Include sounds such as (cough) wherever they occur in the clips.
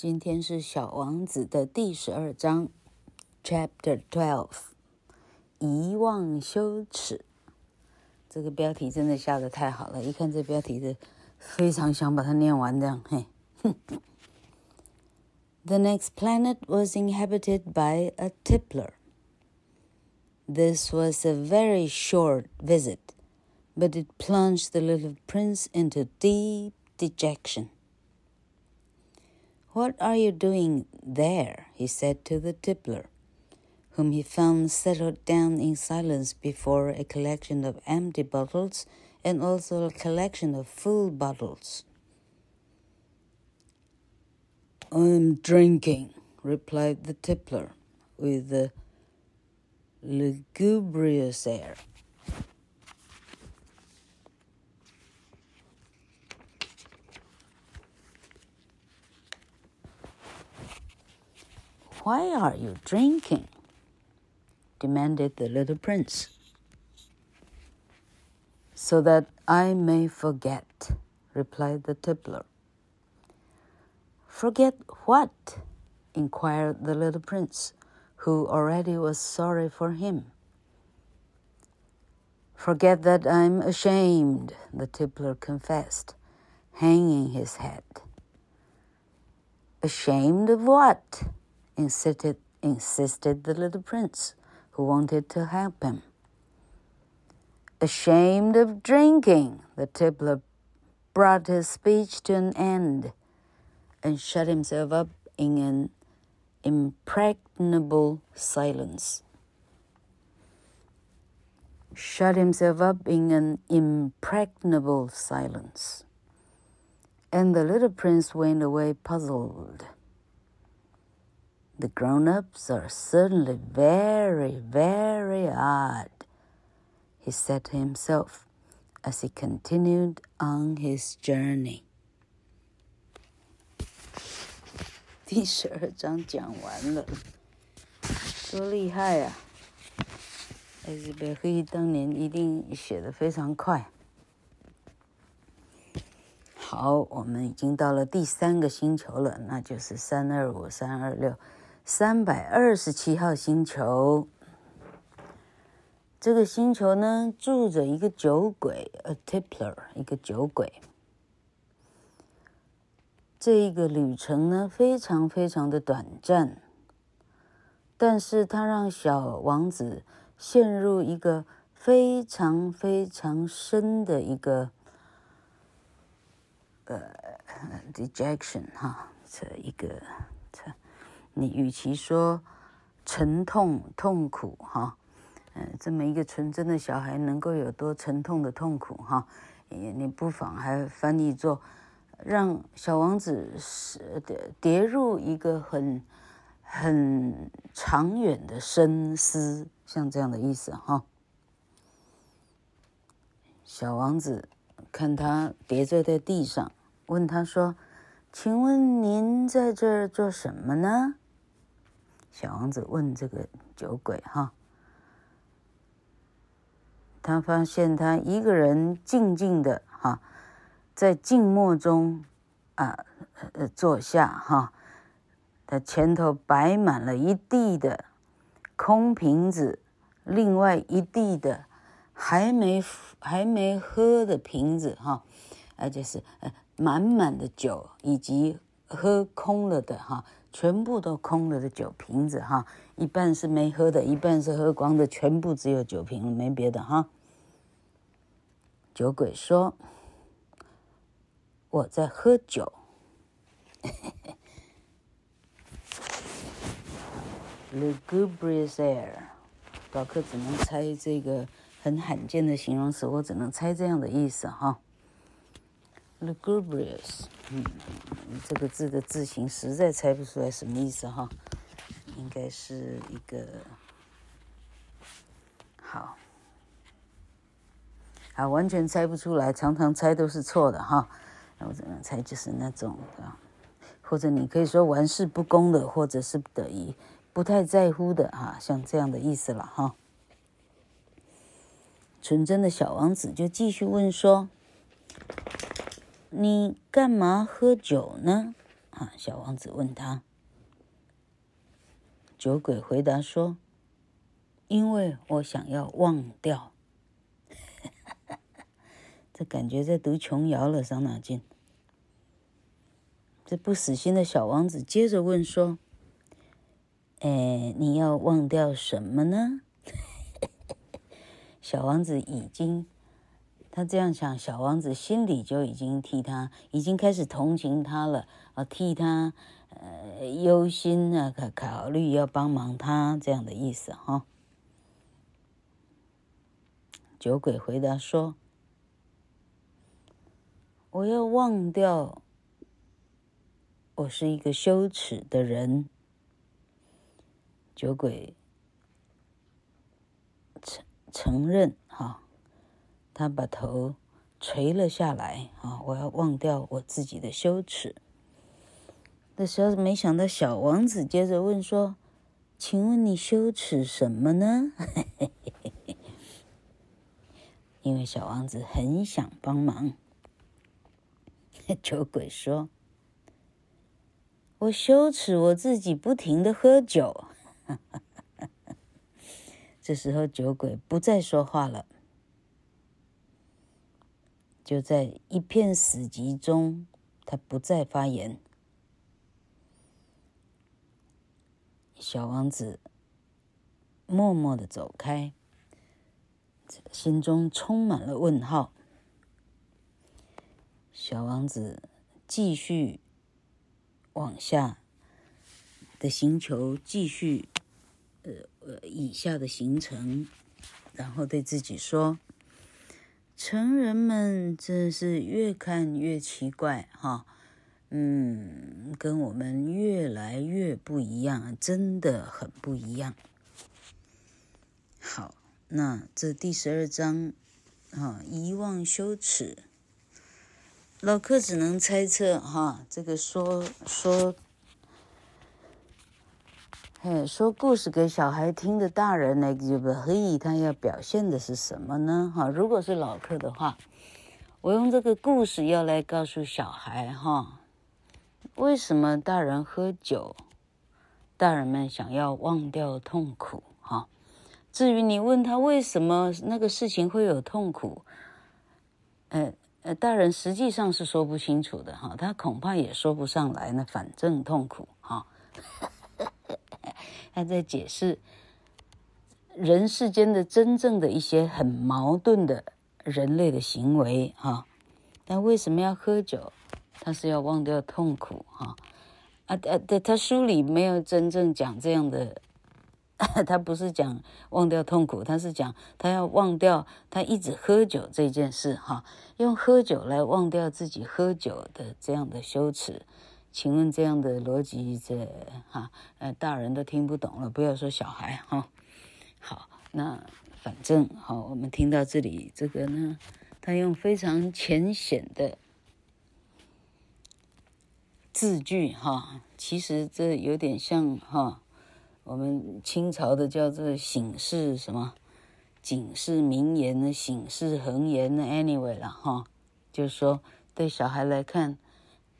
今天是《小王子》的第十二章，Chapter Twelve，遗忘羞耻。这个标题真的下得太好了，一看这标题的，非常想把它念完这样。嘿，The (laughs) next planet was inhabited by a tippler. This was a very short visit, but it plunged the little prince into deep dejection. What are you doing there? he said to the tippler, whom he found settled down in silence before a collection of empty bottles and also a collection of full bottles. I'm drinking, replied the tippler with a lugubrious air. Why are you drinking? demanded the little prince. So that I may forget, replied the tippler. Forget what? inquired the little prince, who already was sorry for him. Forget that I'm ashamed, the tippler confessed, hanging his head. Ashamed of what? Insisted, insisted the little prince, who wanted to help him. Ashamed of drinking, the tippler brought his speech to an end and shut himself up in an impregnable silence. Shut himself up in an impregnable silence. And the little prince went away puzzled. The grown ups are certainly very, very odd, he said to himself as he continued on his journey. (laughs) 第十二章讲完了，多厉害呀、啊！艾斯贝黑当年一定写得非常快。好，我们已经到了第三个星球了，那就是三二五三二六。 三百二十七号星球，这个星球呢，住着一个酒鬼，a tippler，一个酒鬼。这一个旅程呢，非常非常的短暂，但是它让小王子陷入一个非常非常深的一个呃 dejection 哈，这一个。你与其说沉痛痛苦哈，嗯，这么一个纯真的小孩能够有多沉痛的痛苦哈，你你不妨还翻译做让小王子是跌跌入一个很很长远的深思，像这样的意思哈。小王子看他跌坐在地上，问他说：“请问您在这儿做什么呢？”小王子问这个酒鬼：“哈，他发现他一个人静静的哈，在静默中啊呃坐下哈，他前头摆满了一地的空瓶子，另外一地的还没还没喝的瓶子哈，而且是呃满满的酒以及喝空了的哈。”全部都空了的酒瓶子哈，一半是没喝的，一半是喝光的，全部只有酒瓶了，没别的哈。酒鬼说：“我在喝酒。(laughs) ”Lugubrious air，宝克只能猜这个很罕见的形容词，我只能猜这样的意思哈。Lugubrious，嗯，这个字的字形实在猜不出来什么意思哈，应该是一个好，好，完全猜不出来，常常猜都是错的哈。那我怎么猜就是那种的，或者你可以说玩世不恭的，或者是等于不太在乎的哈，像这样的意思了哈。纯真的小王子就继续问说。你干嘛喝酒呢？啊，小王子问他。酒鬼回答说：“因为我想要忘掉。(laughs) ”这感觉在读琼瑶了，伤脑筋。这不死心的小王子接着问说：“哎，你要忘掉什么呢？” (laughs) 小王子已经，他这样想，小王子心里就已经替他，已经开始同情他了啊，替他呃忧心啊，考考虑要帮忙他这样的意思哈。酒鬼回答说：“我要忘掉，我是一个羞耻的人。”酒鬼。承认哈，他把头垂了下来啊！我要忘掉我自己的羞耻。这时候没想到小王子接着问说：“请问你羞耻什么呢？” (laughs) 因为小王子很想帮忙。(laughs) 酒鬼说：“我羞耻我自己不停的喝酒。” (laughs) 这时候，酒鬼不再说话了，就在一片死寂中，他不再发言。小王子默默的走开，心中充满了问号。小王子继续往下的星球继续。呃呃，以下的行程，然后对自己说：“成人们真是越看越奇怪哈，嗯，跟我们越来越不一样，真的很不一样。”好，那这第十二章啊，遗忘羞耻，老客只能猜测哈，这个说说。嘿，说故事给小孩听的大人呢，就不可以，他要表现的是什么呢？哈，如果是老客的话，我用这个故事要来告诉小孩哈，为什么大人喝酒，大人们想要忘掉痛苦哈。至于你问他为什么那个事情会有痛苦，呃呃，大人实际上是说不清楚的哈，他恐怕也说不上来呢，反正痛苦哈。他在解释人世间的真正的一些很矛盾的人类的行为哈，但为什么要喝酒？他是要忘掉痛苦哈啊啊！他他书里没有真正讲这样的，他不是讲忘掉痛苦，他是讲他要忘掉他一直喝酒这件事哈，用喝酒来忘掉自己喝酒的这样的羞耻。请问这样的逻辑，这哈呃大人都听不懂了，不要说小孩哈。好，那反正好，我们听到这里，这个呢，他用非常浅显的字句哈，其实这有点像哈，我们清朝的叫做醒世什么，警世名言呢，醒世恒言呢，anyway 了哈，就是说对小孩来看，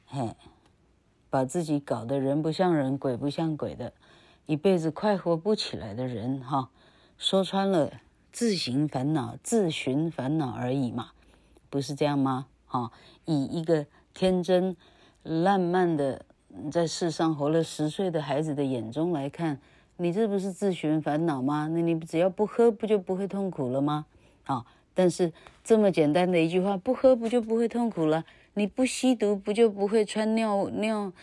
嘿。把自己搞得人不像人，鬼不像鬼的，一辈子快活不起来的人，哈，说穿了，自寻烦恼，自寻烦恼而已嘛，不是这样吗？哈，以一个天真烂漫的在世上活了十岁的孩子的眼中来看，你这不是自寻烦恼吗？那你只要不喝，不就不会痛苦了吗？啊，但是这么简单的一句话，不喝不就不会痛苦了？你不吸毒，不就不会穿尿尿，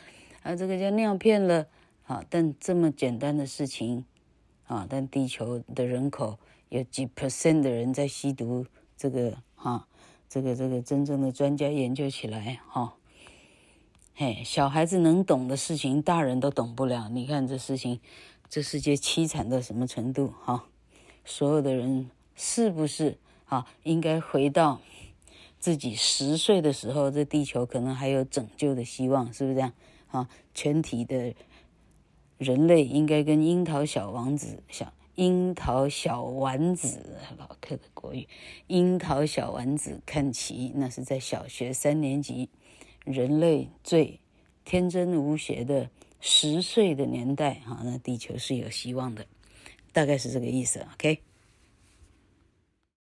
啊，这个叫尿片了，啊，但这么简单的事情，啊，但地球的人口有几 percent 的人在吸毒，这个哈，这个这个真正的专家研究起来，哈，嘿，小孩子能懂的事情，大人都懂不了。你看这事情，这世界凄惨到什么程度？哈，所有的人是不是啊，应该回到？自己十岁的时候，这地球可能还有拯救的希望，是不是这样？啊，全体的人类应该跟樱桃小王子、小樱桃小丸子，老客的国语，樱桃小丸子看齐。那是在小学三年级，人类最天真无邪的十岁的年代，哈，那地球是有希望的，大概是这个意思，OK。